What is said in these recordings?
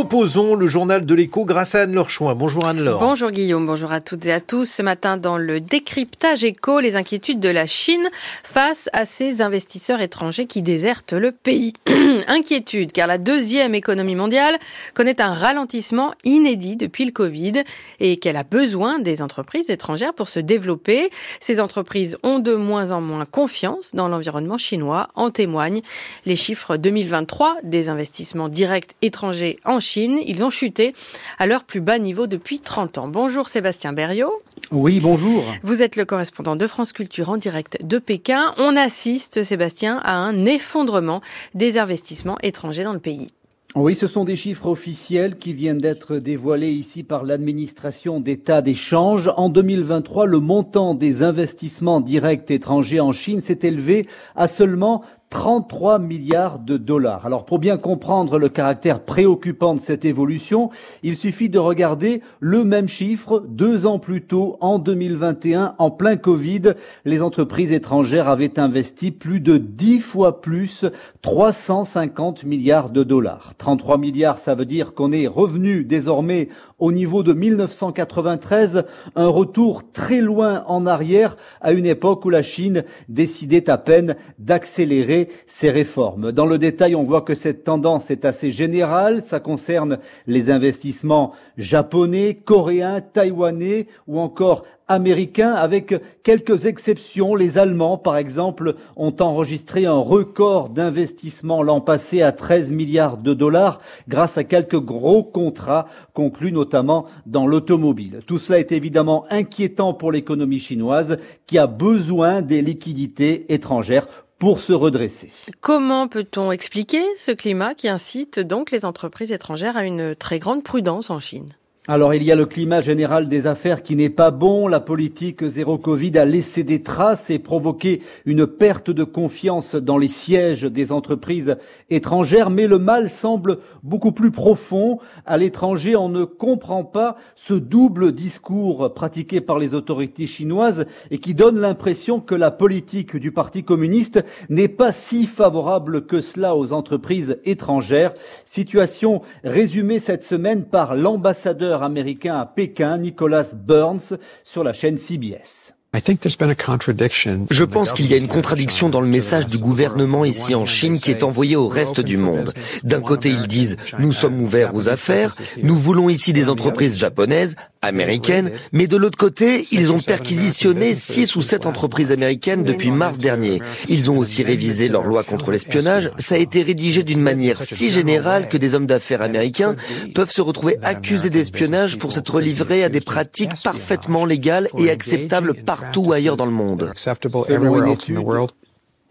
proposons le journal de l'écho grâce à Anne-Laure. Bonjour Anne-Laure. Bonjour Guillaume, bonjour à toutes et à tous. Ce matin, dans le décryptage écho, les inquiétudes de la Chine face à ces investisseurs étrangers qui désertent le pays. Inquiétude, car la deuxième économie mondiale connaît un ralentissement inédit depuis le Covid et qu'elle a besoin des entreprises étrangères pour se développer. Ces entreprises ont de moins en moins confiance dans l'environnement chinois, en témoignent les chiffres 2023 des investissements directs étrangers en Chine. Ils ont chuté à leur plus bas niveau depuis 30 ans. Bonjour Sébastien Berriot. Oui, bonjour. Vous êtes le correspondant de France Culture en direct de Pékin. On assiste, Sébastien, à un effondrement des investissements étrangers dans le pays. Oui, ce sont des chiffres officiels qui viennent d'être dévoilés ici par l'administration d'État d'échange. En 2023, le montant des investissements directs étrangers en Chine s'est élevé à seulement 33 milliards de dollars. Alors pour bien comprendre le caractère préoccupant de cette évolution, il suffit de regarder le même chiffre deux ans plus tôt, en 2021, en plein Covid. Les entreprises étrangères avaient investi plus de dix fois plus, 350 milliards de dollars. 33 milliards, ça veut dire qu'on est revenu désormais au niveau de 1993, un retour très loin en arrière à une époque où la Chine décidait à peine d'accélérer ses réformes. Dans le détail, on voit que cette tendance est assez générale. Ça concerne les investissements japonais, coréens, taïwanais ou encore américains, avec quelques exceptions. Les Allemands, par exemple, ont enregistré un record d'investissement l'an passé à 13 milliards de dollars grâce à quelques gros contrats conclus notamment dans l'automobile. Tout cela est évidemment inquiétant pour l'économie chinoise qui a besoin des liquidités étrangères pour se redresser. Comment peut-on expliquer ce climat qui incite donc les entreprises étrangères à une très grande prudence en Chine? Alors il y a le climat général des affaires qui n'est pas bon. La politique zéro Covid a laissé des traces et provoqué une perte de confiance dans les sièges des entreprises étrangères. Mais le mal semble beaucoup plus profond. À l'étranger, on ne comprend pas ce double discours pratiqué par les autorités chinoises et qui donne l'impression que la politique du Parti communiste n'est pas si favorable que cela aux entreprises étrangères. Situation résumée cette semaine par l'ambassadeur américain à Pékin, Nicholas Burns, sur la chaîne CBS. Je pense qu'il y a une contradiction dans le message du gouvernement ici en Chine qui est envoyé au reste du monde. D'un côté, ils disent ⁇ Nous sommes ouverts aux affaires, nous voulons ici des entreprises japonaises, américaines, mais de l'autre côté, ils ont perquisitionné six ou sept entreprises américaines depuis mars dernier. Ils ont aussi révisé leur loi contre l'espionnage. Ça a été rédigé d'une manière si générale que des hommes d'affaires américains peuvent se retrouver accusés d'espionnage pour s'être livrés à des pratiques parfaitement légales et acceptables par partout ailleurs dans le monde.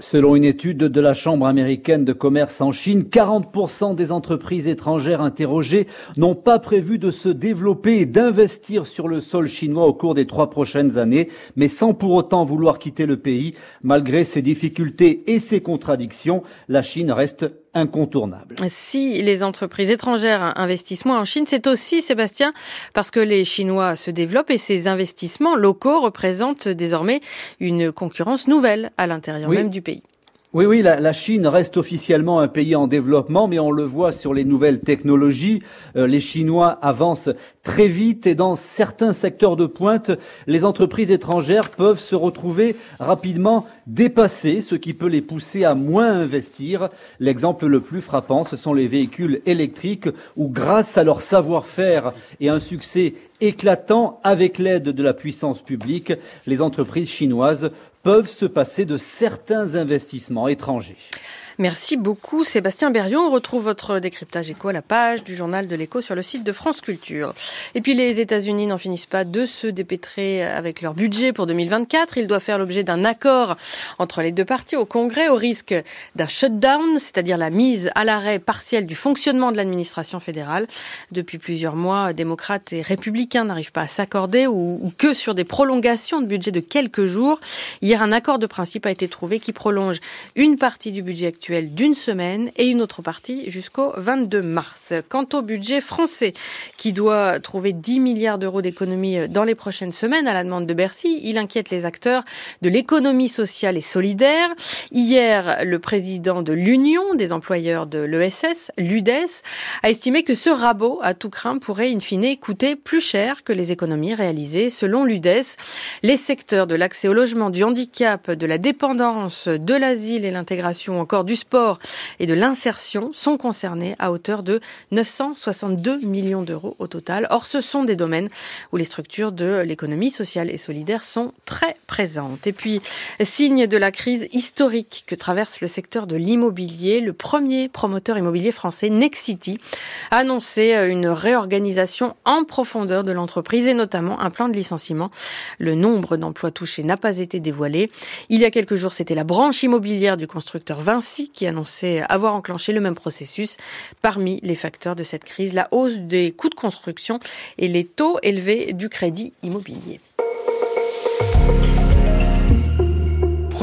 Selon une étude de la Chambre américaine de commerce en Chine, 40% des entreprises étrangères interrogées n'ont pas prévu de se développer et d'investir sur le sol chinois au cours des trois prochaines années, mais sans pour autant vouloir quitter le pays. Malgré ses difficultés et ses contradictions, la Chine reste incontournable. Si les entreprises étrangères investissent moins en Chine, c'est aussi, Sébastien, parce que les Chinois se développent et ces investissements locaux représentent désormais une concurrence nouvelle à l'intérieur même du pays. Oui, oui, la, Chine reste officiellement un pays en développement, mais on le voit sur les nouvelles technologies. Euh, les Chinois avancent très vite et dans certains secteurs de pointe, les entreprises étrangères peuvent se retrouver rapidement dépassées, ce qui peut les pousser à moins investir. L'exemple le plus frappant, ce sont les véhicules électriques où, grâce à leur savoir-faire et un succès éclatant avec l'aide de la puissance publique, les entreprises chinoises peuvent se passer de certains investissements étrangers. Merci beaucoup Sébastien Berriot. On retrouve votre décryptage éco à la page du journal de l'écho sur le site de France Culture. Et puis les États-Unis n'en finissent pas de se dépêtrer avec leur budget pour 2024. Il doit faire l'objet d'un accord entre les deux parties au Congrès au risque d'un shutdown, c'est-à-dire la mise à l'arrêt partiel du fonctionnement de l'administration fédérale. Depuis plusieurs mois, démocrates et républicains n'arrivent pas à s'accorder ou, que sur des prolongations de budget de quelques jours. Hier, un accord de principe a été trouvé qui prolonge une partie du budget actuel d'une semaine et une autre partie jusqu'au 22 mars. Quant au budget français, qui doit trouver 10 milliards d'euros d'économies dans les prochaines semaines à la demande de Bercy, il inquiète les acteurs de l'économie sociale et solidaire. Hier, le président de l'Union des employeurs de l'ESS, l'UDES, a estimé que ce rabot à tout craint pourrait in fine coûter plus cher que les économies réalisées. Selon l'UDES, les secteurs de l'accès au logement, du handicap, de la dépendance, de l'asile et l'intégration, encore du sport et de l'insertion sont concernés à hauteur de 962 millions d'euros au total. Or, ce sont des domaines où les structures de l'économie sociale et solidaire sont très présentes. Et puis, signe de la crise historique que traverse le secteur de l'immobilier, le premier promoteur immobilier français, Nexity, a annoncé une réorganisation en profondeur de l'entreprise et notamment un plan de licenciement. Le nombre d'emplois touchés n'a pas été dévoilé. Il y a quelques jours, c'était la branche immobilière du constructeur Vinci qui annonçait avoir enclenché le même processus. Parmi les facteurs de cette crise, la hausse des coûts de construction et les taux élevés du crédit immobilier.